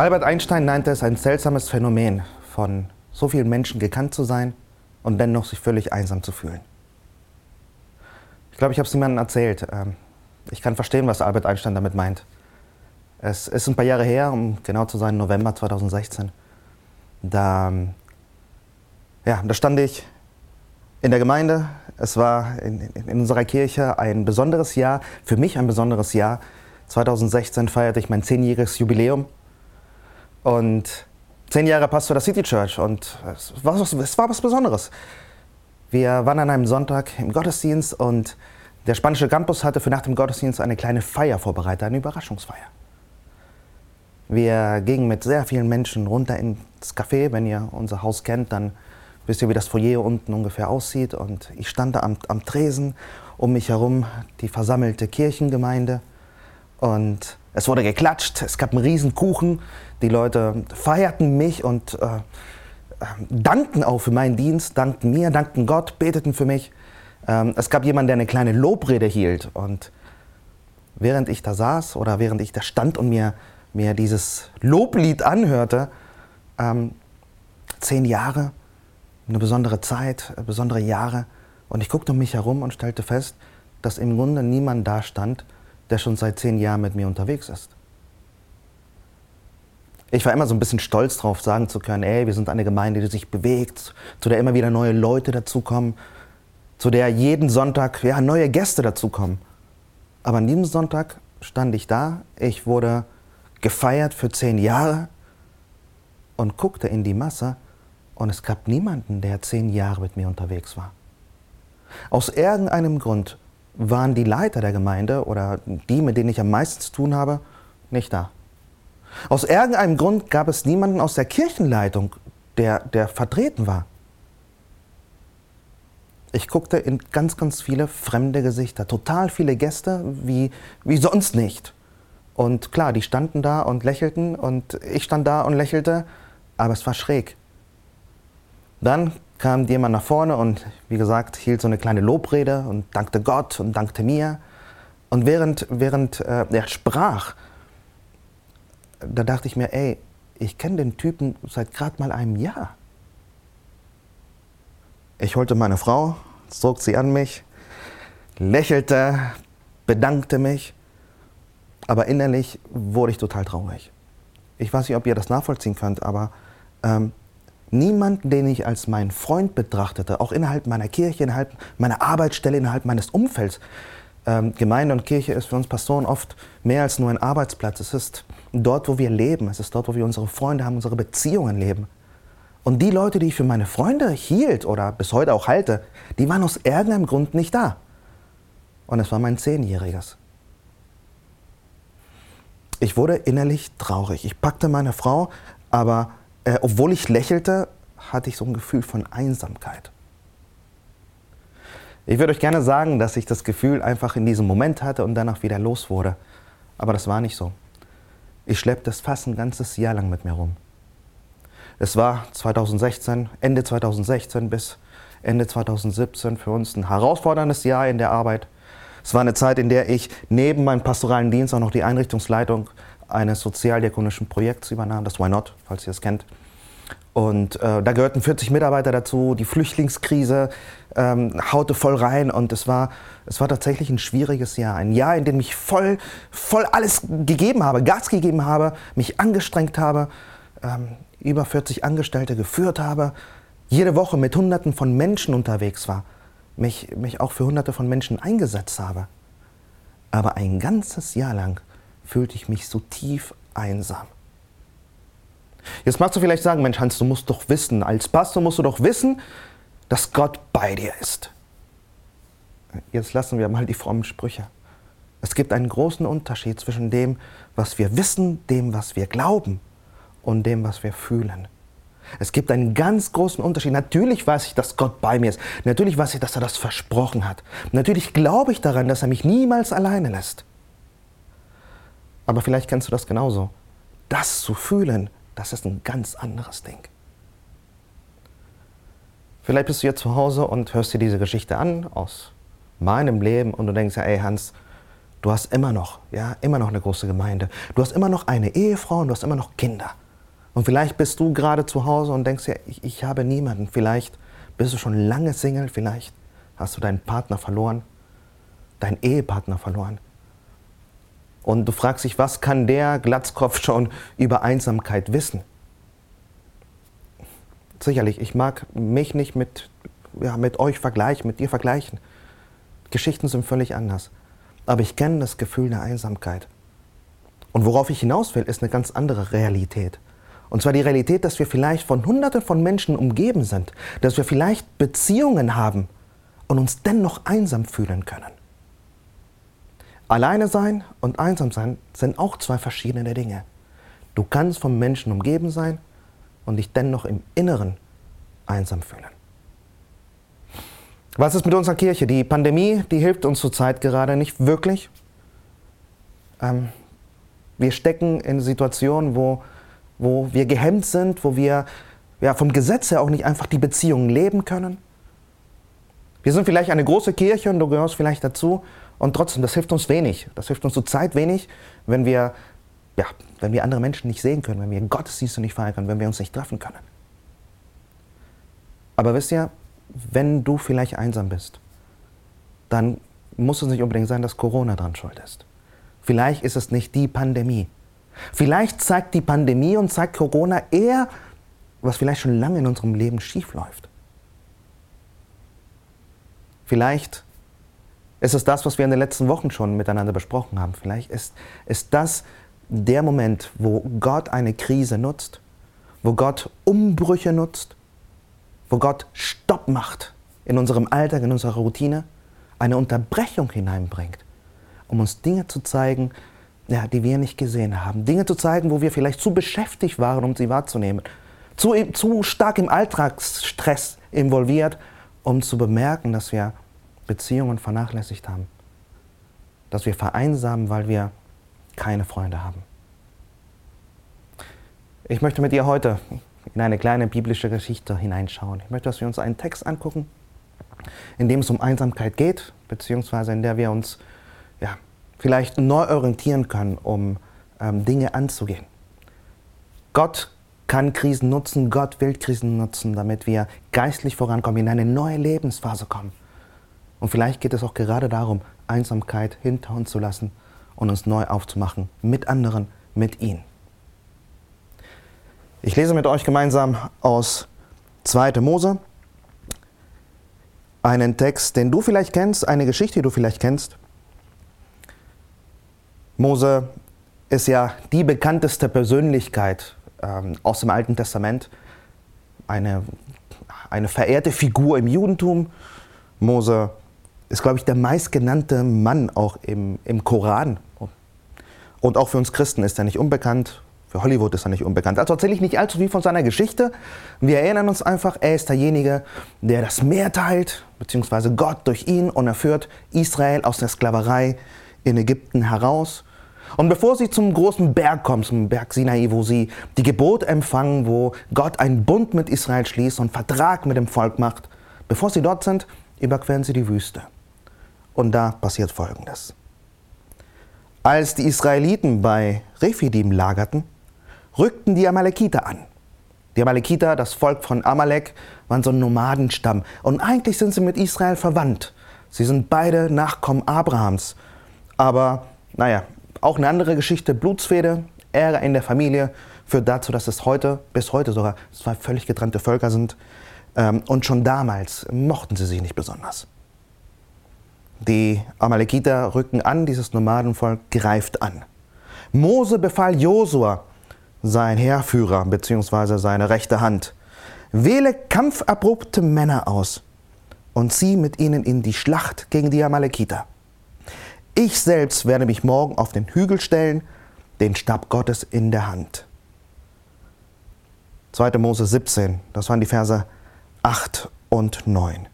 Albert Einstein nannte es ein seltsames Phänomen, von so vielen Menschen gekannt zu sein und dennoch sich völlig einsam zu fühlen. Ich glaube, ich habe es niemandem erzählt. Ähm, ich kann verstehen, was Albert Einstein damit meint. Es ist ein paar Jahre her, um genau zu sein, November 2016. Da, ähm, ja, da stand ich in der Gemeinde. Es war in, in, unserer Kirche ein besonderes Jahr, für mich ein besonderes Jahr. 2016 feierte ich mein zehnjähriges Jubiläum und zehn Jahre Pastor der City Church und es war, es war was Besonderes. Wir waren an einem Sonntag im Gottesdienst und der spanische Campus hatte für nach dem Gottesdienst eine kleine Feier vorbereitet, eine Überraschungsfeier. Wir gingen mit sehr vielen Menschen runter ins Café. Wenn ihr unser Haus kennt, dann wisst ihr, wie das Foyer unten ungefähr aussieht. Und ich stand da am, am Tresen, um mich herum die versammelte Kirchengemeinde. Und es wurde geklatscht, es gab einen riesen Kuchen. Die Leute feierten mich und äh, äh, dankten auch für meinen Dienst, dankten mir, dankten Gott, beteten für mich. Ähm, es gab jemanden, der eine kleine Lobrede hielt. Und während ich da saß oder während ich da stand und mir, mir dieses Loblied anhörte, ähm, zehn Jahre, eine besondere Zeit, besondere Jahre. Und ich guckte um mich herum und stellte fest, dass im Grunde niemand da stand, der schon seit zehn Jahren mit mir unterwegs ist. Ich war immer so ein bisschen stolz darauf, sagen zu können, ey, wir sind eine Gemeinde, die sich bewegt, zu der immer wieder neue Leute dazukommen, zu der jeden Sonntag ja, neue Gäste dazukommen. Aber an diesem Sonntag stand ich da, ich wurde gefeiert für zehn Jahre und guckte in die Masse und es gab niemanden, der zehn Jahre mit mir unterwegs war. Aus irgendeinem Grund waren die Leiter der Gemeinde oder die, mit denen ich am meisten zu tun habe, nicht da. Aus irgendeinem Grund gab es niemanden aus der Kirchenleitung, der, der vertreten war. Ich guckte in ganz, ganz viele fremde Gesichter, total viele Gäste, wie, wie sonst nicht. Und klar, die standen da und lächelten und ich stand da und lächelte, aber es war schräg. Dann kam jemand nach vorne und, wie gesagt, hielt so eine kleine Lobrede und dankte Gott und dankte mir. Und während, während äh, er sprach, da dachte ich mir, ey, ich kenne den Typen seit gerade mal einem Jahr. Ich holte meine Frau, zog sie an mich, lächelte, bedankte mich, aber innerlich wurde ich total traurig. Ich weiß nicht, ob ihr das nachvollziehen könnt, aber ähm, niemand, den ich als meinen Freund betrachtete, auch innerhalb meiner Kirche, innerhalb meiner Arbeitsstelle, innerhalb meines Umfelds. Ähm, Gemeinde und Kirche ist für uns Pastoren oft mehr als nur ein Arbeitsplatz. Es ist dort, wo wir leben. Es ist dort, wo wir unsere Freunde haben, unsere Beziehungen leben. Und die Leute, die ich für meine Freunde hielt oder bis heute auch halte, die waren aus irgendeinem Grund nicht da. Und es war mein Zehnjähriges. Ich wurde innerlich traurig. Ich packte meine Frau, aber äh, obwohl ich lächelte, hatte ich so ein Gefühl von Einsamkeit. Ich würde euch gerne sagen, dass ich das Gefühl einfach in diesem Moment hatte und danach wieder los wurde. Aber das war nicht so. Ich schleppte es fast ein ganzes Jahr lang mit mir rum. Es war 2016, Ende 2016 bis Ende 2017 für uns ein herausforderndes Jahr in der Arbeit. Es war eine Zeit, in der ich neben meinem pastoralen Dienst auch noch die Einrichtungsleitung eines sozialdiakonischen Projekts übernahm, das Why Not, falls ihr es kennt. Und äh, da gehörten 40 Mitarbeiter dazu. Die Flüchtlingskrise ähm, haute voll rein und es war, es war tatsächlich ein schwieriges Jahr. Ein Jahr, in dem ich voll, voll alles gegeben habe, Gas gegeben habe, mich angestrengt habe, ähm, über 40 Angestellte geführt habe, jede Woche mit Hunderten von Menschen unterwegs war, mich, mich auch für Hunderte von Menschen eingesetzt habe. Aber ein ganzes Jahr lang fühlte ich mich so tief einsam. Jetzt magst du vielleicht sagen, Mensch Hans, du musst doch wissen, als Pastor musst du doch wissen, dass Gott bei dir ist. Jetzt lassen wir mal die frommen Sprüche. Es gibt einen großen Unterschied zwischen dem, was wir wissen, dem, was wir glauben und dem, was wir fühlen. Es gibt einen ganz großen Unterschied. Natürlich weiß ich, dass Gott bei mir ist. Natürlich weiß ich, dass er das versprochen hat. Natürlich glaube ich daran, dass er mich niemals alleine lässt. Aber vielleicht kennst du das genauso. Das zu fühlen, das ist ein ganz anderes Ding. Vielleicht bist du jetzt zu Hause und hörst dir diese Geschichte an aus meinem Leben und du denkst ja, ey Hans, Du hast immer noch, ja, immer noch eine große Gemeinde. Du hast immer noch eine Ehefrau und du hast immer noch Kinder. Und vielleicht bist du gerade zu Hause und denkst ja, ich, ich habe niemanden. Vielleicht bist du schon lange Single, vielleicht hast du deinen Partner verloren, deinen Ehepartner verloren. Und du fragst dich, was kann der Glatzkopf schon über Einsamkeit wissen? Sicherlich, ich mag mich nicht mit, ja, mit euch vergleichen, mit dir vergleichen. Geschichten sind völlig anders. Aber ich kenne das Gefühl der Einsamkeit. Und worauf ich hinaus will, ist eine ganz andere Realität. Und zwar die Realität, dass wir vielleicht von Hunderten von Menschen umgeben sind, dass wir vielleicht Beziehungen haben und uns dennoch einsam fühlen können. Alleine sein und einsam sein sind auch zwei verschiedene Dinge. Du kannst von Menschen umgeben sein und dich dennoch im Inneren einsam fühlen. Was ist mit unserer Kirche? Die Pandemie, die hilft uns zurzeit gerade nicht wirklich. Ähm, wir stecken in Situationen, wo wo wir gehemmt sind, wo wir ja, vom Gesetz her auch nicht einfach die Beziehungen leben können. Wir sind vielleicht eine große Kirche und du gehörst vielleicht dazu und trotzdem, das hilft uns wenig. Das hilft uns zur Zeit wenig, wenn wir, ja, wenn wir andere Menschen nicht sehen können, wenn wir Gottesdienste nicht feiern können, wenn wir uns nicht treffen können. Aber wisst ihr, wenn du vielleicht einsam bist, dann muss es nicht unbedingt sein, dass Corona dran schuld ist. Vielleicht ist es nicht die Pandemie, Vielleicht zeigt die Pandemie und zeigt Corona eher, was vielleicht schon lange in unserem Leben schiefläuft. Vielleicht ist es das, was wir in den letzten Wochen schon miteinander besprochen haben. Vielleicht ist, ist das der Moment, wo Gott eine Krise nutzt, wo Gott Umbrüche nutzt, wo Gott Stopp macht in unserem Alltag, in unserer Routine, eine Unterbrechung hineinbringt, um uns Dinge zu zeigen, ja, die wir nicht gesehen haben. Dinge zu zeigen, wo wir vielleicht zu beschäftigt waren, um sie wahrzunehmen. Zu, zu stark im Alltagsstress involviert, um zu bemerken, dass wir Beziehungen vernachlässigt haben. Dass wir vereinsamen, weil wir keine Freunde haben. Ich möchte mit dir heute in eine kleine biblische Geschichte hineinschauen. Ich möchte, dass wir uns einen Text angucken, in dem es um Einsamkeit geht, beziehungsweise in der wir uns ja, vielleicht neu orientieren können, um ähm, Dinge anzugehen. Gott kann Krisen nutzen, Gott will Krisen nutzen, damit wir geistlich vorankommen, in eine neue Lebensphase kommen. Und vielleicht geht es auch gerade darum, Einsamkeit hinter uns zu lassen und uns neu aufzumachen, mit anderen, mit ihm. Ich lese mit euch gemeinsam aus 2. Mose einen Text, den du vielleicht kennst, eine Geschichte, die du vielleicht kennst. Mose ist ja die bekannteste Persönlichkeit ähm, aus dem Alten Testament, eine, eine verehrte Figur im Judentum. Mose ist, glaube ich, der meistgenannte Mann auch im, im Koran. Und auch für uns Christen ist er nicht unbekannt. Für Hollywood ist er nicht unbekannt. Also erzähle ich nicht allzu viel von seiner Geschichte. Wir erinnern uns einfach, er ist derjenige, der das Meer teilt, beziehungsweise Gott durch ihn und er führt Israel aus der Sklaverei in Ägypten heraus. Und bevor sie zum großen Berg kommen, zum Berg Sinai, wo sie die Gebot empfangen, wo Gott einen Bund mit Israel schließt und Vertrag mit dem Volk macht, bevor sie dort sind, überqueren sie die Wüste. Und da passiert Folgendes. Als die Israeliten bei Rephidim lagerten, rückten die Amalekiter an. Die Amalekiter, das Volk von Amalek, waren so ein Nomadenstamm. Und eigentlich sind sie mit Israel verwandt. Sie sind beide Nachkommen Abrahams. Aber, naja, auch eine andere Geschichte, Blutsfehde, Ärger in der Familie, führt dazu, dass es heute, bis heute sogar, zwei völlig getrennte Völker sind. Ähm, und schon damals mochten sie sich nicht besonders. Die Amalekiter rücken an, dieses Nomadenvolk greift an. Mose befahl Josua, sein Heerführer bzw. seine rechte Hand, wähle kampferprobte Männer aus und zieh mit ihnen in die Schlacht gegen die Amalekiter. Ich selbst werde mich morgen auf den Hügel stellen, den Stab Gottes in der Hand. 2. Mose 17, das waren die Verse 8 und 9.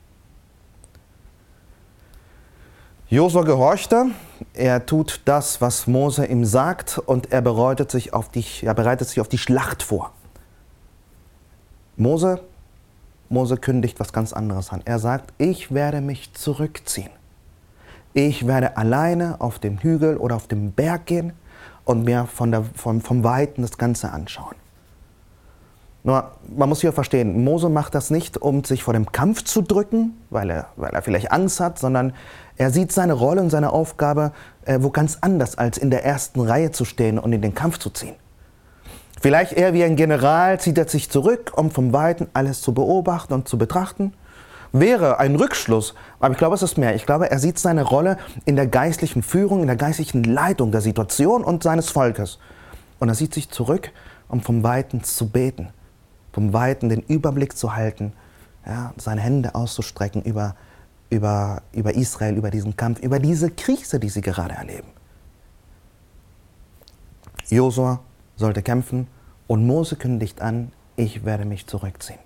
Josua gehorchte, er tut das, was Mose ihm sagt, und er bereitet sich auf die, er bereitet sich auf die Schlacht vor. Mose, Mose kündigt was ganz anderes an. Er sagt, ich werde mich zurückziehen. Ich werde alleine auf dem Hügel oder auf dem Berg gehen und mir von der, vom, vom Weiten das Ganze anschauen. Nur, man muss hier verstehen, Mose macht das nicht, um sich vor dem Kampf zu drücken, weil er, weil er vielleicht Angst hat, sondern er sieht seine Rolle und seine Aufgabe äh, wo ganz anders, als in der ersten Reihe zu stehen und in den Kampf zu ziehen. Vielleicht eher wie ein General zieht er sich zurück, um vom Weiten alles zu beobachten und zu betrachten. Wäre ein Rückschluss, aber ich glaube, es ist mehr. Ich glaube, er sieht seine Rolle in der geistlichen Führung, in der geistlichen Leitung der Situation und seines Volkes. Und er sieht sich zurück, um vom Weiten zu beten, vom Weiten den Überblick zu halten, ja, seine Hände auszustrecken über, über, über Israel, über diesen Kampf, über diese Krise, die sie gerade erleben. Josua sollte kämpfen und Mose kündigt an, ich werde mich zurückziehen.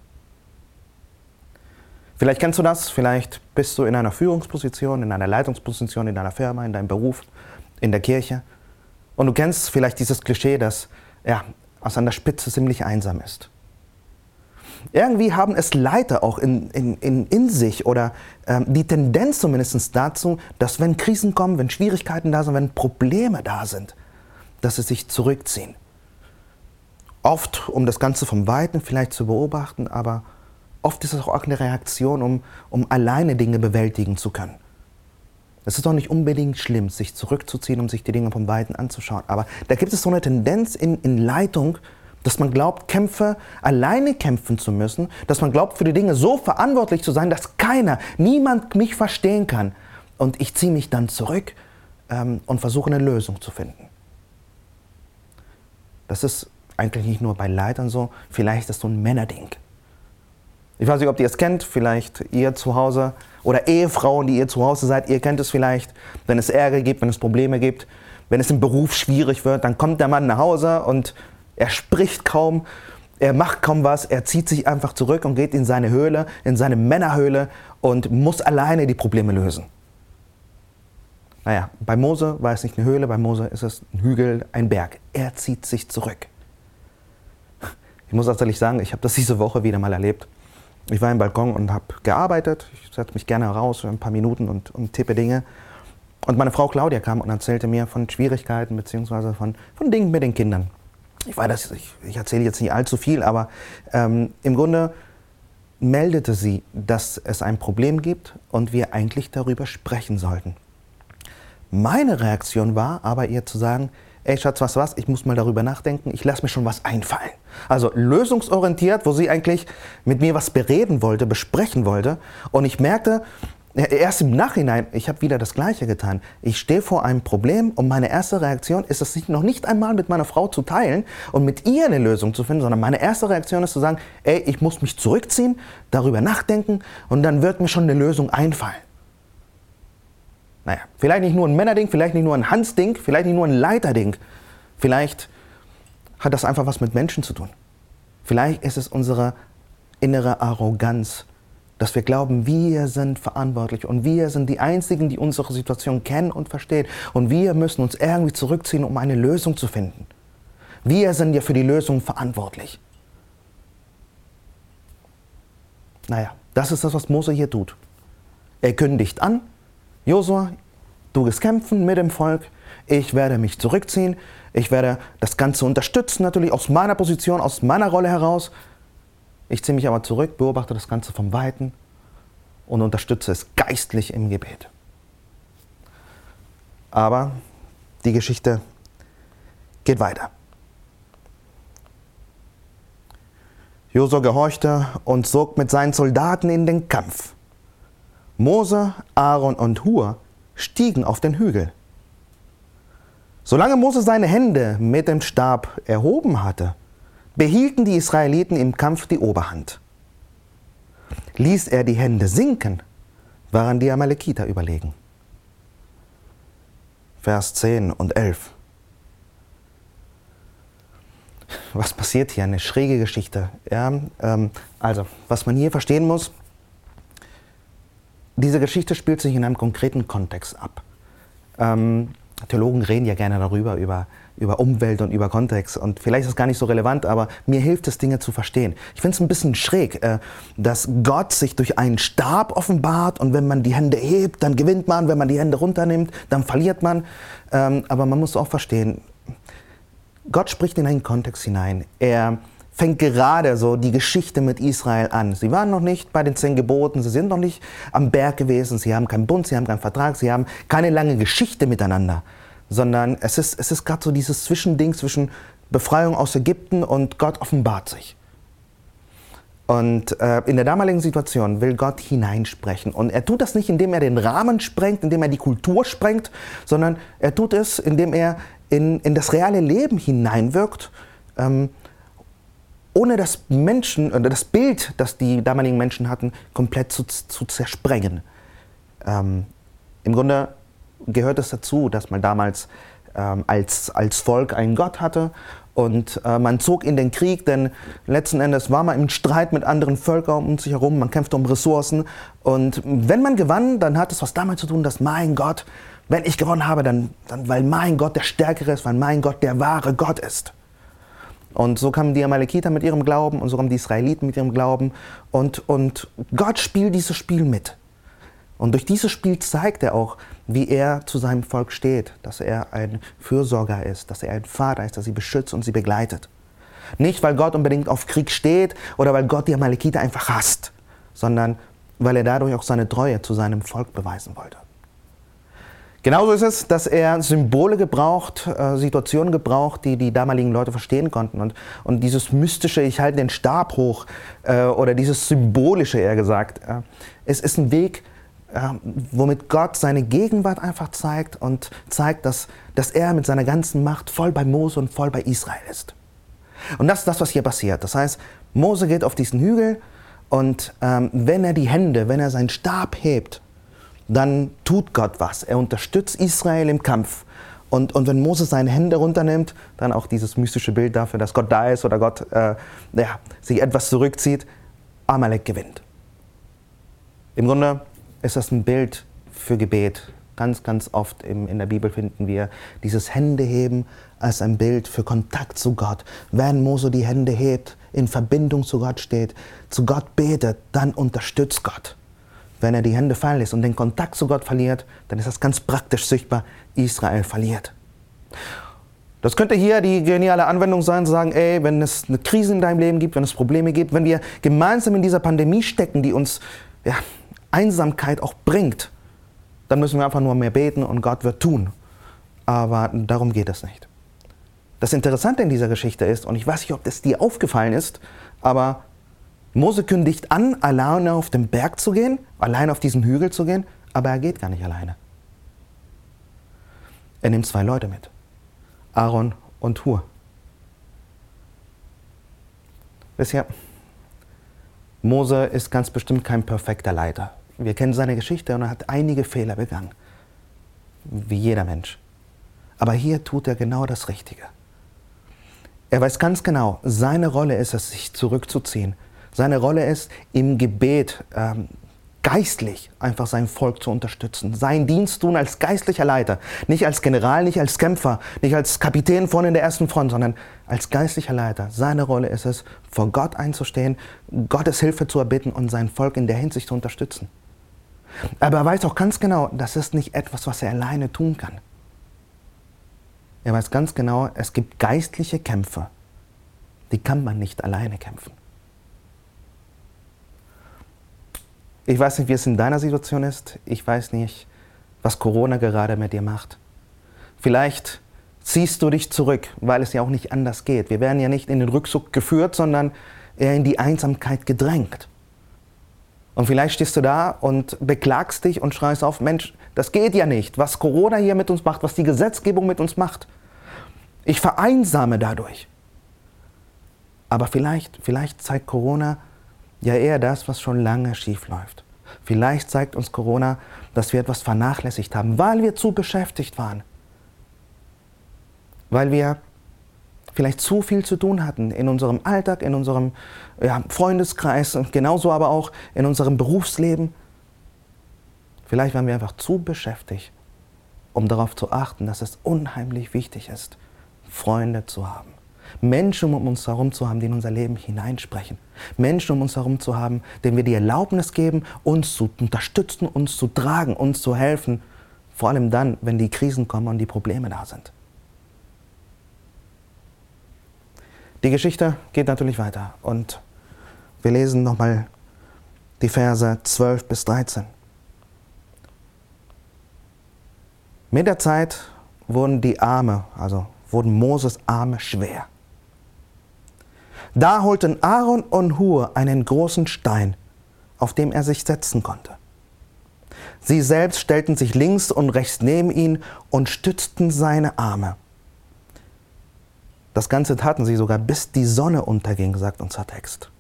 Vielleicht kennst du das, vielleicht bist du in einer Führungsposition, in einer Leitungsposition, in deiner Firma, in deinem Beruf, in der Kirche und du kennst vielleicht dieses Klischee, dass ja, aus an der Spitze ziemlich einsam ist. Irgendwie haben es Leiter auch in, in, in, in sich oder ähm, die Tendenz zumindest dazu, dass wenn Krisen kommen, wenn Schwierigkeiten da sind, wenn Probleme da sind, dass sie sich zurückziehen. Oft, um das Ganze vom Weiten vielleicht zu beobachten, aber oft ist es auch eine Reaktion, um, um alleine Dinge bewältigen zu können. Es ist doch nicht unbedingt schlimm, sich zurückzuziehen, um sich die Dinge vom Weiten anzuschauen. Aber da gibt es so eine Tendenz in, in Leitung, dass man glaubt, Kämpfe alleine kämpfen zu müssen, dass man glaubt, für die Dinge so verantwortlich zu sein, dass keiner, niemand mich verstehen kann. Und ich ziehe mich dann zurück ähm, und versuche eine Lösung zu finden. Das ist eigentlich nicht nur bei Leitern so, vielleicht ist das so ein Männerding. Ich weiß nicht, ob ihr es kennt, vielleicht ihr zu Hause oder Ehefrauen, die ihr zu Hause seid, ihr kennt es vielleicht, wenn es Ärger gibt, wenn es Probleme gibt, wenn es im Beruf schwierig wird, dann kommt der Mann nach Hause und er spricht kaum, er macht kaum was, er zieht sich einfach zurück und geht in seine Höhle, in seine Männerhöhle und muss alleine die Probleme lösen. Naja, bei Mose war es nicht eine Höhle, bei Mose ist es ein Hügel, ein Berg. Er zieht sich zurück. Ich muss tatsächlich sagen, ich habe das diese Woche wieder mal erlebt. Ich war im Balkon und habe gearbeitet. Ich setze mich gerne raus für ein paar Minuten und, und tippe Dinge. Und meine Frau Claudia kam und erzählte mir von Schwierigkeiten bzw. Von, von Dingen mit den Kindern. Ich weiß, ich, ich erzähle jetzt nicht allzu viel, aber ähm, im Grunde meldete sie, dass es ein Problem gibt und wir eigentlich darüber sprechen sollten. Meine Reaktion war aber ihr zu sagen, ey Schatz, was was, ich muss mal darüber nachdenken, ich lasse mir schon was einfallen. Also lösungsorientiert, wo sie eigentlich mit mir was bereden wollte, besprechen wollte. Und ich merkte, erst im Nachhinein, ich habe wieder das Gleiche getan. Ich stehe vor einem Problem und meine erste Reaktion ist es noch nicht einmal mit meiner Frau zu teilen und mit ihr eine Lösung zu finden, sondern meine erste Reaktion ist zu sagen, ey, ich muss mich zurückziehen, darüber nachdenken und dann wird mir schon eine Lösung einfallen. Naja, vielleicht nicht nur ein Männerding, vielleicht nicht nur ein Hansding, vielleicht nicht nur ein Leiterding. Vielleicht hat das einfach was mit Menschen zu tun. Vielleicht ist es unsere innere Arroganz, dass wir glauben, wir sind verantwortlich und wir sind die Einzigen, die unsere Situation kennen und verstehen. Und wir müssen uns irgendwie zurückziehen, um eine Lösung zu finden. Wir sind ja für die Lösung verantwortlich. Naja, das ist das, was Mose hier tut. Er kündigt an, Josua, du gehst kämpfen mit dem Volk, ich werde mich zurückziehen, ich werde das Ganze unterstützen, natürlich aus meiner Position, aus meiner Rolle heraus. Ich ziehe mich aber zurück, beobachte das Ganze vom Weiten und unterstütze es geistlich im Gebet. Aber die Geschichte geht weiter. Josua gehorchte und zog mit seinen Soldaten in den Kampf. Mose, Aaron und Hur stiegen auf den Hügel. Solange Mose seine Hände mit dem Stab erhoben hatte, behielten die Israeliten im Kampf die Oberhand. Ließ er die Hände sinken, waren die Amalekiter überlegen. Vers 10 und 11. Was passiert hier? Eine schräge Geschichte. Ja, ähm, also, was man hier verstehen muss, diese Geschichte spielt sich in einem konkreten Kontext ab. Ähm, Theologen reden ja gerne darüber, über, über Umwelt und über Kontext. Und vielleicht ist es gar nicht so relevant, aber mir hilft es, Dinge zu verstehen. Ich finde es ein bisschen schräg, äh, dass Gott sich durch einen Stab offenbart und wenn man die Hände hebt, dann gewinnt man. Wenn man die Hände runternimmt, dann verliert man. Ähm, aber man muss auch verstehen, Gott spricht in einen Kontext hinein. Er fängt gerade so die Geschichte mit Israel an. Sie waren noch nicht bei den zehn Geboten, sie sind noch nicht am Berg gewesen, sie haben keinen Bund, sie haben keinen Vertrag, sie haben keine lange Geschichte miteinander, sondern es ist, es ist gerade so dieses Zwischending zwischen Befreiung aus Ägypten und Gott offenbart sich. Und äh, in der damaligen Situation will Gott hineinsprechen. Und er tut das nicht, indem er den Rahmen sprengt, indem er die Kultur sprengt, sondern er tut es, indem er in, in das reale Leben hineinwirkt. Ähm, ohne das Menschen oder das Bild, das die damaligen Menschen hatten, komplett zu, zu zersprengen. Ähm, Im Grunde gehört es dazu, dass man damals ähm, als, als Volk einen Gott hatte und äh, man zog in den Krieg, denn letzten Endes war man im Streit mit anderen Völkern um sich herum, man kämpfte um Ressourcen und wenn man gewann, dann hat es was damit zu tun, dass mein Gott, wenn ich gewonnen habe, dann, dann weil mein Gott der Stärkere ist, weil mein Gott der wahre Gott ist. Und so kamen die Amalekiter mit ihrem Glauben und so kamen die Israeliten mit ihrem Glauben. Und, und Gott spielt dieses Spiel mit. Und durch dieses Spiel zeigt er auch, wie er zu seinem Volk steht, dass er ein Fürsorger ist, dass er ein Vater ist, dass sie beschützt und sie begleitet. Nicht, weil Gott unbedingt auf Krieg steht oder weil Gott die Amalekiter einfach hasst, sondern weil er dadurch auch seine Treue zu seinem Volk beweisen wollte. Genauso ist es, dass er Symbole gebraucht, äh, Situationen gebraucht, die die damaligen Leute verstehen konnten. Und, und dieses mystische, ich halte den Stab hoch, äh, oder dieses symbolische, eher gesagt, äh, es ist ein Weg, äh, womit Gott seine Gegenwart einfach zeigt und zeigt, dass, dass er mit seiner ganzen Macht voll bei Mose und voll bei Israel ist. Und das ist das, was hier passiert. Das heißt, Mose geht auf diesen Hügel und ähm, wenn er die Hände, wenn er seinen Stab hebt, dann tut Gott was. Er unterstützt Israel im Kampf. Und, und wenn Moses seine Hände runternimmt, dann auch dieses mystische Bild dafür, dass Gott da ist oder Gott äh, ja, sich etwas zurückzieht, Amalek gewinnt. Im Grunde ist das ein Bild für Gebet. Ganz, ganz oft im, in der Bibel finden wir dieses Händeheben als ein Bild für Kontakt zu Gott. Wenn Mose die Hände hebt, in Verbindung zu Gott steht, zu Gott betet, dann unterstützt Gott. Wenn er die Hände fallen lässt und den Kontakt zu Gott verliert, dann ist das ganz praktisch sichtbar. Israel verliert. Das könnte hier die geniale Anwendung sein, zu sagen, ey, wenn es eine Krise in deinem Leben gibt, wenn es Probleme gibt, wenn wir gemeinsam in dieser Pandemie stecken, die uns ja, Einsamkeit auch bringt, dann müssen wir einfach nur mehr beten und Gott wird tun. Aber darum geht es nicht. Das Interessante in dieser Geschichte ist, und ich weiß nicht, ob das dir aufgefallen ist, aber Mose kündigt an, alleine auf den Berg zu gehen, alleine auf diesen Hügel zu gehen, aber er geht gar nicht alleine. Er nimmt zwei Leute mit, Aaron und Hur. Wisst ihr, Mose ist ganz bestimmt kein perfekter Leiter. Wir kennen seine Geschichte und er hat einige Fehler begangen, wie jeder Mensch. Aber hier tut er genau das Richtige. Er weiß ganz genau, seine Rolle ist es, sich zurückzuziehen, seine Rolle ist, im Gebet ähm, geistlich einfach sein Volk zu unterstützen, seinen Dienst tun als geistlicher Leiter, nicht als General, nicht als Kämpfer, nicht als Kapitän vorne in der ersten Front, sondern als geistlicher Leiter. Seine Rolle ist es, vor Gott einzustehen, Gottes Hilfe zu erbitten und sein Volk in der Hinsicht zu unterstützen. Aber er weiß auch ganz genau, das ist nicht etwas, was er alleine tun kann. Er weiß ganz genau, es gibt geistliche Kämpfe, die kann man nicht alleine kämpfen. Ich weiß nicht, wie es in deiner Situation ist. Ich weiß nicht, was Corona gerade mit dir macht. Vielleicht ziehst du dich zurück, weil es ja auch nicht anders geht. Wir werden ja nicht in den Rückzug geführt, sondern eher in die Einsamkeit gedrängt. Und vielleicht stehst du da und beklagst dich und schreist auf, Mensch, das geht ja nicht, was Corona hier mit uns macht, was die Gesetzgebung mit uns macht. Ich vereinsame dadurch. Aber vielleicht, vielleicht zeigt Corona, ja eher das, was schon lange schief läuft. Vielleicht zeigt uns Corona, dass wir etwas vernachlässigt haben, weil wir zu beschäftigt waren. Weil wir vielleicht zu viel zu tun hatten in unserem Alltag, in unserem ja, Freundeskreis und genauso aber auch in unserem Berufsleben. Vielleicht waren wir einfach zu beschäftigt, um darauf zu achten, dass es unheimlich wichtig ist, Freunde zu haben. Menschen um uns herum zu haben, die in unser Leben hineinsprechen. Menschen um uns herum zu haben, denen wir die Erlaubnis geben, uns zu unterstützen, uns zu tragen, uns zu helfen. Vor allem dann, wenn die Krisen kommen und die Probleme da sind. Die Geschichte geht natürlich weiter und wir lesen nochmal die Verse 12 bis 13. Mit der Zeit wurden die Arme, also wurden Moses Arme schwer. Da holten Aaron und Hur einen großen Stein, auf dem er sich setzen konnte. Sie selbst stellten sich links und rechts neben ihn und stützten seine Arme. Das Ganze taten sie sogar, bis die Sonne unterging, sagt unser Text.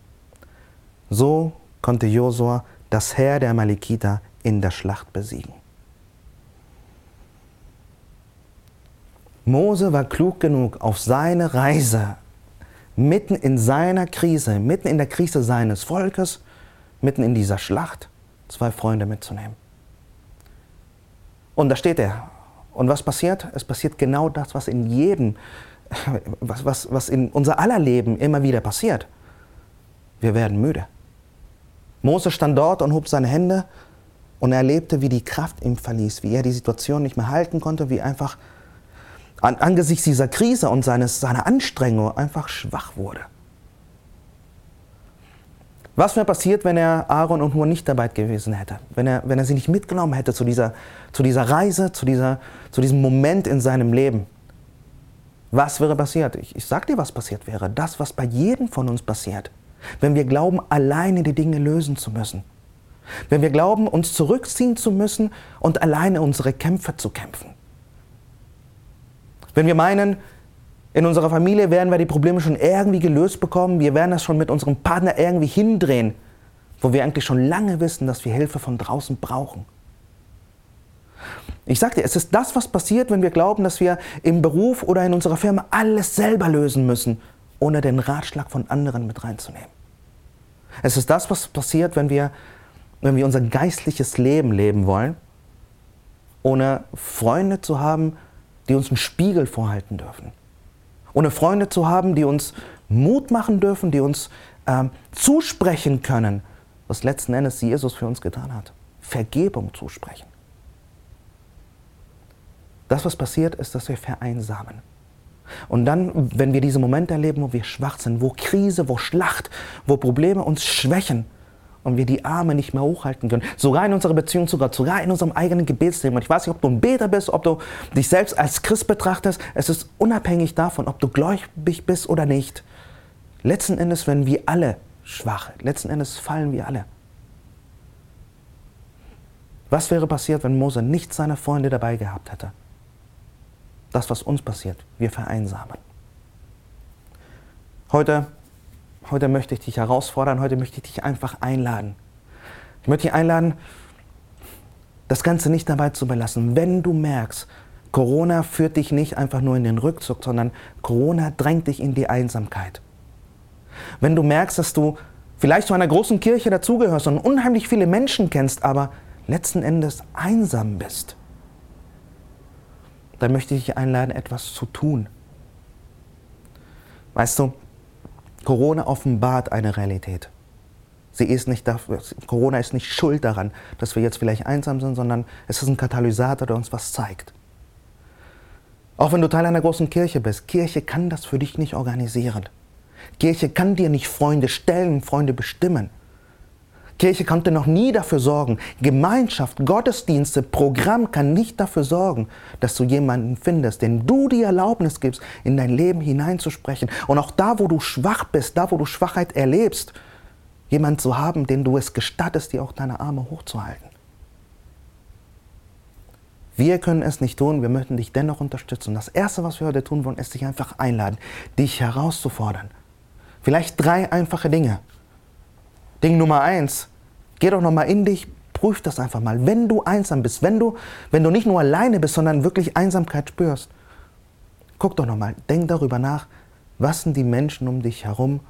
So konnte Josua das Heer der Amalekiter in der Schlacht besiegen. Mose war klug genug, auf seine Reise, mitten in seiner Krise, mitten in der Krise seines Volkes, mitten in dieser Schlacht, zwei Freunde mitzunehmen. Und da steht er. Und was passiert? Es passiert genau das, was in jedem, was, was, was in unser aller Leben immer wieder passiert. Wir werden müde. Mose stand dort und hob seine Hände und erlebte, wie die Kraft ihm verließ, wie er die Situation nicht mehr halten konnte, wie einfach an, angesichts dieser Krise und seines, seiner Anstrengung einfach schwach wurde. Was wäre passiert, wenn er Aaron und Hur nicht dabei gewesen hätte? Wenn er, wenn er sie nicht mitgenommen hätte zu dieser, zu dieser Reise, zu, dieser, zu diesem Moment in seinem Leben? Was wäre passiert? Ich, ich sag dir, was passiert wäre. Das, was bei jedem von uns passiert. Wenn wir glauben, alleine die Dinge lösen zu müssen. Wenn wir glauben, uns zurückziehen zu müssen und alleine unsere Kämpfe zu kämpfen. Wenn wir meinen, in unserer Familie werden wir die Probleme schon irgendwie gelöst bekommen, wir werden das schon mit unserem Partner irgendwie hindrehen, wo wir eigentlich schon lange wissen, dass wir Hilfe von draußen brauchen. Ich dir, es ist das, was passiert, wenn wir glauben, dass wir im Beruf oder in unserer Firma alles selber lösen müssen, ohne den Ratschlag von anderen mit reinzunehmen. Es ist das, was passiert, wenn wir, wenn wir unser geistliches Leben leben wollen, ohne Freunde zu haben, die uns einen Spiegel vorhalten dürfen. Ohne Freunde zu haben, die uns Mut machen dürfen, die uns ähm, zusprechen können, was letzten Endes Jesus für uns getan hat. Vergebung zusprechen. Das, was passiert, ist, dass wir vereinsamen. Und dann, wenn wir diese Momente erleben, wo wir schwach sind, wo Krise, wo Schlacht, wo Probleme uns schwächen, und wir die Arme nicht mehr hochhalten können. Sogar in unserer Beziehung zu Gott, sogar in unserem eigenen Gebetsleben. Ich weiß nicht, ob du ein Beter bist, ob du dich selbst als Christ betrachtest. Es ist unabhängig davon, ob du gläubig bist oder nicht. Letzten Endes werden wir alle schwach. Letzten Endes fallen wir alle. Was wäre passiert, wenn Mose nicht seine Freunde dabei gehabt hätte? Das, was uns passiert, wir vereinsamen. Heute Heute möchte ich dich herausfordern, heute möchte ich dich einfach einladen. Ich möchte dich einladen, das Ganze nicht dabei zu belassen. Wenn du merkst, Corona führt dich nicht einfach nur in den Rückzug, sondern Corona drängt dich in die Einsamkeit. Wenn du merkst, dass du vielleicht zu einer großen Kirche dazugehörst und unheimlich viele Menschen kennst, aber letzten Endes einsam bist, dann möchte ich dich einladen, etwas zu tun. Weißt du, Corona offenbart eine Realität. Sie ist nicht dafür, Corona ist nicht schuld daran, dass wir jetzt vielleicht einsam sind, sondern es ist ein Katalysator, der uns was zeigt. Auch wenn du Teil einer großen Kirche bist, Kirche kann das für dich nicht organisieren. Kirche kann dir nicht Freunde stellen, Freunde bestimmen. Kirche konnte noch nie dafür sorgen. Gemeinschaft, Gottesdienste, Programm kann nicht dafür sorgen, dass du jemanden findest, den du die Erlaubnis gibst, in dein Leben hineinzusprechen. Und auch da, wo du schwach bist, da, wo du Schwachheit erlebst, jemanden zu haben, den du es gestattest, dir auch deine Arme hochzuhalten. Wir können es nicht tun, wir möchten dich dennoch unterstützen. Das Erste, was wir heute tun wollen, ist dich einfach einladen, dich herauszufordern. Vielleicht drei einfache Dinge. Ding Nummer eins, geh doch nochmal in dich, prüf das einfach mal. Wenn du einsam bist, wenn du, wenn du nicht nur alleine bist, sondern wirklich Einsamkeit spürst, guck doch nochmal, denk darüber nach, was sind die Menschen um dich herum,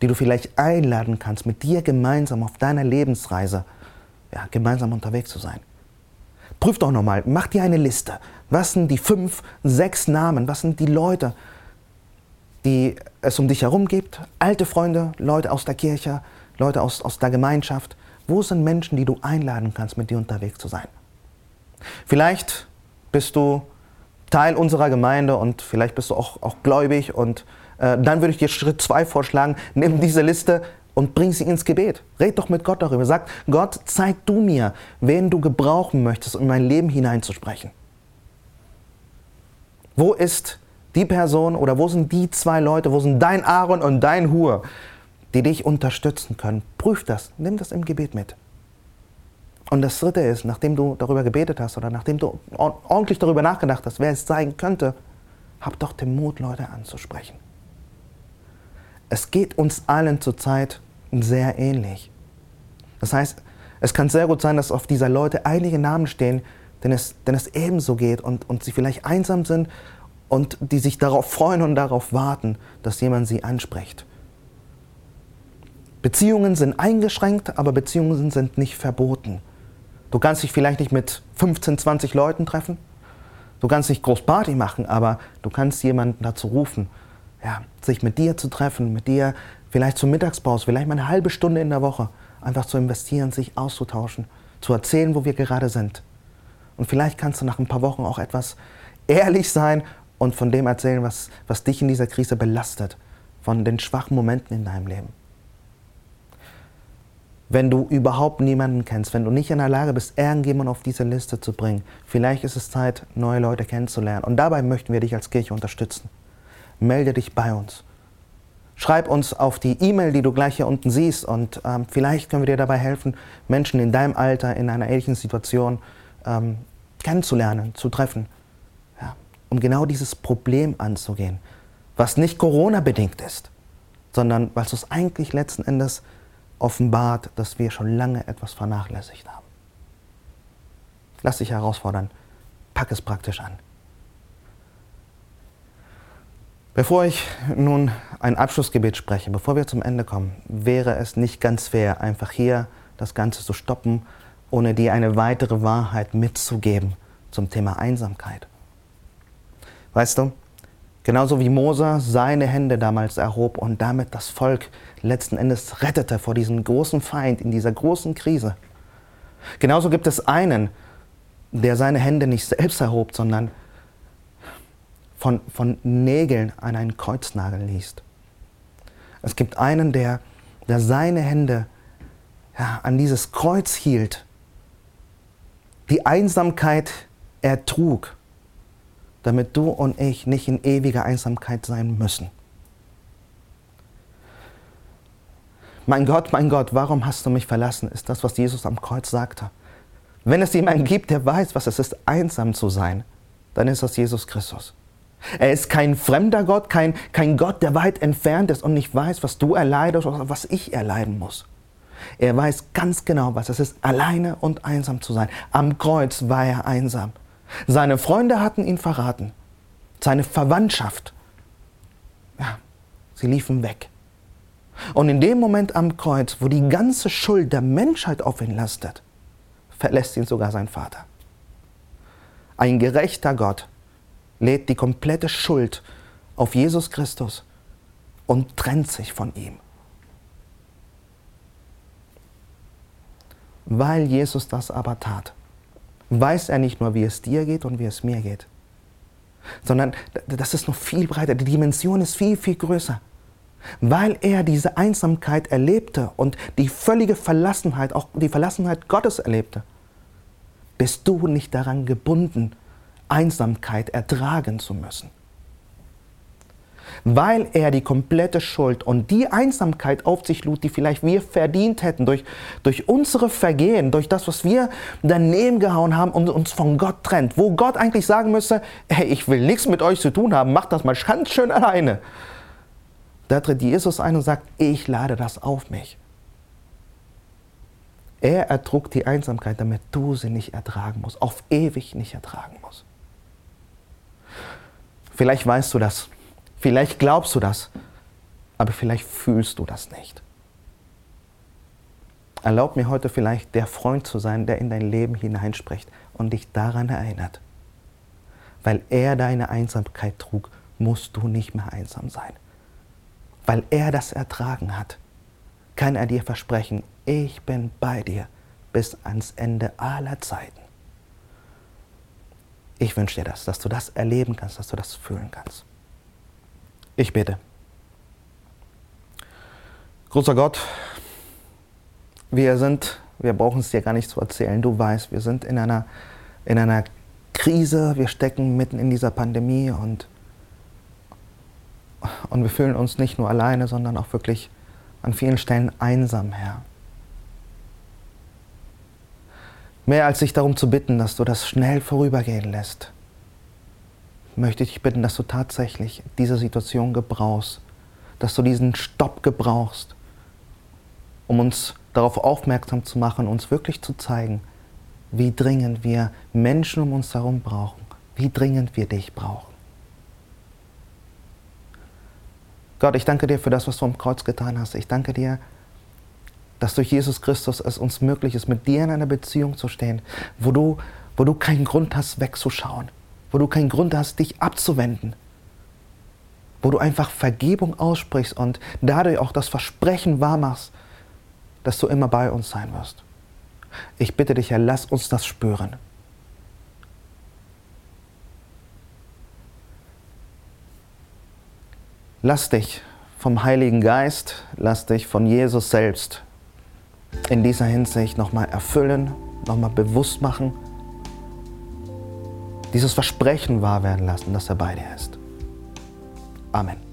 die du vielleicht einladen kannst, mit dir gemeinsam auf deiner Lebensreise ja, gemeinsam unterwegs zu sein. Prüf doch nochmal, mach dir eine Liste. Was sind die fünf, sechs Namen? Was sind die Leute, die es um dich herum gibt? Alte Freunde, Leute aus der Kirche, Leute aus, aus der Gemeinschaft. Wo sind Menschen, die du einladen kannst, mit dir unterwegs zu sein? Vielleicht bist du Teil unserer Gemeinde und vielleicht bist du auch, auch gläubig und äh, dann würde ich dir Schritt zwei vorschlagen, nimm diese Liste und bring sie ins Gebet. Red doch mit Gott darüber. Sag, Gott, zeig du mir, wen du gebrauchen möchtest, um in mein Leben hineinzusprechen. Wo ist die Person oder wo sind die zwei Leute, wo sind dein Aaron und dein Hur, die dich unterstützen können? Prüf das, nimm das im Gebet mit. Und das Dritte ist, nachdem du darüber gebetet hast oder nachdem du ordentlich darüber nachgedacht hast, wer es sein könnte, hab doch den Mut, Leute anzusprechen. Es geht uns allen zurzeit sehr ähnlich. Das heißt, es kann sehr gut sein, dass auf dieser Leute einige Namen stehen, denen es, denen es ebenso geht und, und sie vielleicht einsam sind und die sich darauf freuen und darauf warten, dass jemand sie anspricht. Beziehungen sind eingeschränkt, aber Beziehungen sind nicht verboten. Du kannst dich vielleicht nicht mit 15, 20 Leuten treffen. Du kannst nicht groß Party machen, aber du kannst jemanden dazu rufen, ja, sich mit dir zu treffen, mit dir vielleicht zur Mittagspause, vielleicht mal eine halbe Stunde in der Woche, einfach zu investieren, sich auszutauschen, zu erzählen, wo wir gerade sind. Und vielleicht kannst du nach ein paar Wochen auch etwas ehrlich sein und von dem erzählen, was, was dich in dieser Krise belastet, von den schwachen Momenten in deinem Leben wenn du überhaupt niemanden kennst, wenn du nicht in der Lage bist, irgendjemanden auf diese Liste zu bringen, vielleicht ist es Zeit, neue Leute kennenzulernen. Und dabei möchten wir dich als Kirche unterstützen. Melde dich bei uns. Schreib uns auf die E-Mail, die du gleich hier unten siehst. Und ähm, vielleicht können wir dir dabei helfen, Menschen in deinem Alter, in einer ähnlichen Situation ähm, kennenzulernen, zu treffen. Ja, um genau dieses Problem anzugehen, was nicht Corona-bedingt ist, sondern weil es eigentlich letzten Endes offenbart, dass wir schon lange etwas vernachlässigt haben. Lass dich herausfordern, pack es praktisch an. Bevor ich nun ein Abschlussgebet spreche, bevor wir zum Ende kommen, wäre es nicht ganz fair, einfach hier das Ganze zu stoppen, ohne dir eine weitere Wahrheit mitzugeben zum Thema Einsamkeit. Weißt du, Genauso wie Mose seine Hände damals erhob und damit das Volk letzten Endes rettete vor diesem großen Feind in dieser großen Krise. Genauso gibt es einen, der seine Hände nicht selbst erhob, sondern von, von Nägeln an einen Kreuznagel liest. Es gibt einen, der, der seine Hände ja, an dieses Kreuz hielt, die Einsamkeit ertrug damit du und ich nicht in ewiger Einsamkeit sein müssen. Mein Gott, mein Gott, warum hast du mich verlassen, ist das, was Jesus am Kreuz sagte. Wenn es jemanden gibt, der weiß, was es ist, einsam zu sein, dann ist das Jesus Christus. Er ist kein fremder Gott, kein, kein Gott, der weit entfernt ist und nicht weiß, was du erleidest oder was ich erleiden muss. Er weiß ganz genau, was es ist, alleine und einsam zu sein. Am Kreuz war er einsam. Seine Freunde hatten ihn verraten. Seine Verwandtschaft. Ja, sie liefen weg. Und in dem Moment am Kreuz, wo die ganze Schuld der Menschheit auf ihn lastet, verlässt ihn sogar sein Vater. Ein gerechter Gott lädt die komplette Schuld auf Jesus Christus und trennt sich von ihm. Weil Jesus das aber tat, weiß er nicht nur, wie es dir geht und wie es mir geht, sondern das ist noch viel breiter. Die Dimension ist viel, viel größer. Weil er diese Einsamkeit erlebte und die völlige Verlassenheit, auch die Verlassenheit Gottes erlebte, bist du nicht daran gebunden, Einsamkeit ertragen zu müssen weil er die komplette Schuld und die Einsamkeit auf sich lud, die vielleicht wir verdient hätten, durch, durch unsere Vergehen, durch das, was wir daneben gehauen haben und uns von Gott trennt. Wo Gott eigentlich sagen müsste, hey, ich will nichts mit euch zu tun haben, macht das mal ganz schön alleine. Da tritt Jesus ein und sagt, ich lade das auf mich. Er ertrug die Einsamkeit, damit du sie nicht ertragen musst, auf ewig nicht ertragen musst. Vielleicht weißt du das. Vielleicht glaubst du das, aber vielleicht fühlst du das nicht. Erlaub mir heute vielleicht der Freund zu sein, der in dein Leben hineinspricht und dich daran erinnert. Weil er deine Einsamkeit trug, musst du nicht mehr einsam sein. Weil er das ertragen hat, kann er dir versprechen, ich bin bei dir bis ans Ende aller Zeiten. Ich wünsche dir das, dass du das erleben kannst, dass du das fühlen kannst. Ich bitte. Großer Gott, wir sind, wir brauchen es dir gar nicht zu erzählen, du weißt, wir sind in einer, in einer Krise, wir stecken mitten in dieser Pandemie und, und wir fühlen uns nicht nur alleine, sondern auch wirklich an vielen Stellen einsam, Herr. Mehr als sich darum zu bitten, dass du das schnell vorübergehen lässt, möchte ich dich bitten, dass du tatsächlich diese Situation gebrauchst, dass du diesen Stopp gebrauchst, um uns darauf aufmerksam zu machen, uns wirklich zu zeigen, wie dringend wir Menschen um uns herum brauchen, wie dringend wir dich brauchen. Gott, ich danke dir für das, was du am Kreuz getan hast. Ich danke dir, dass durch Jesus Christus es uns möglich ist, mit dir in einer Beziehung zu stehen, wo du, wo du keinen Grund hast, wegzuschauen, wo du keinen Grund hast, dich abzuwenden, wo du einfach Vergebung aussprichst und dadurch auch das Versprechen wahrmachst, dass du immer bei uns sein wirst. Ich bitte dich, Herr, lass uns das spüren. Lass dich vom Heiligen Geist, lass dich von Jesus selbst in dieser Hinsicht nochmal erfüllen, nochmal bewusst machen, dieses Versprechen wahr werden lassen, dass er bei dir ist. Amen.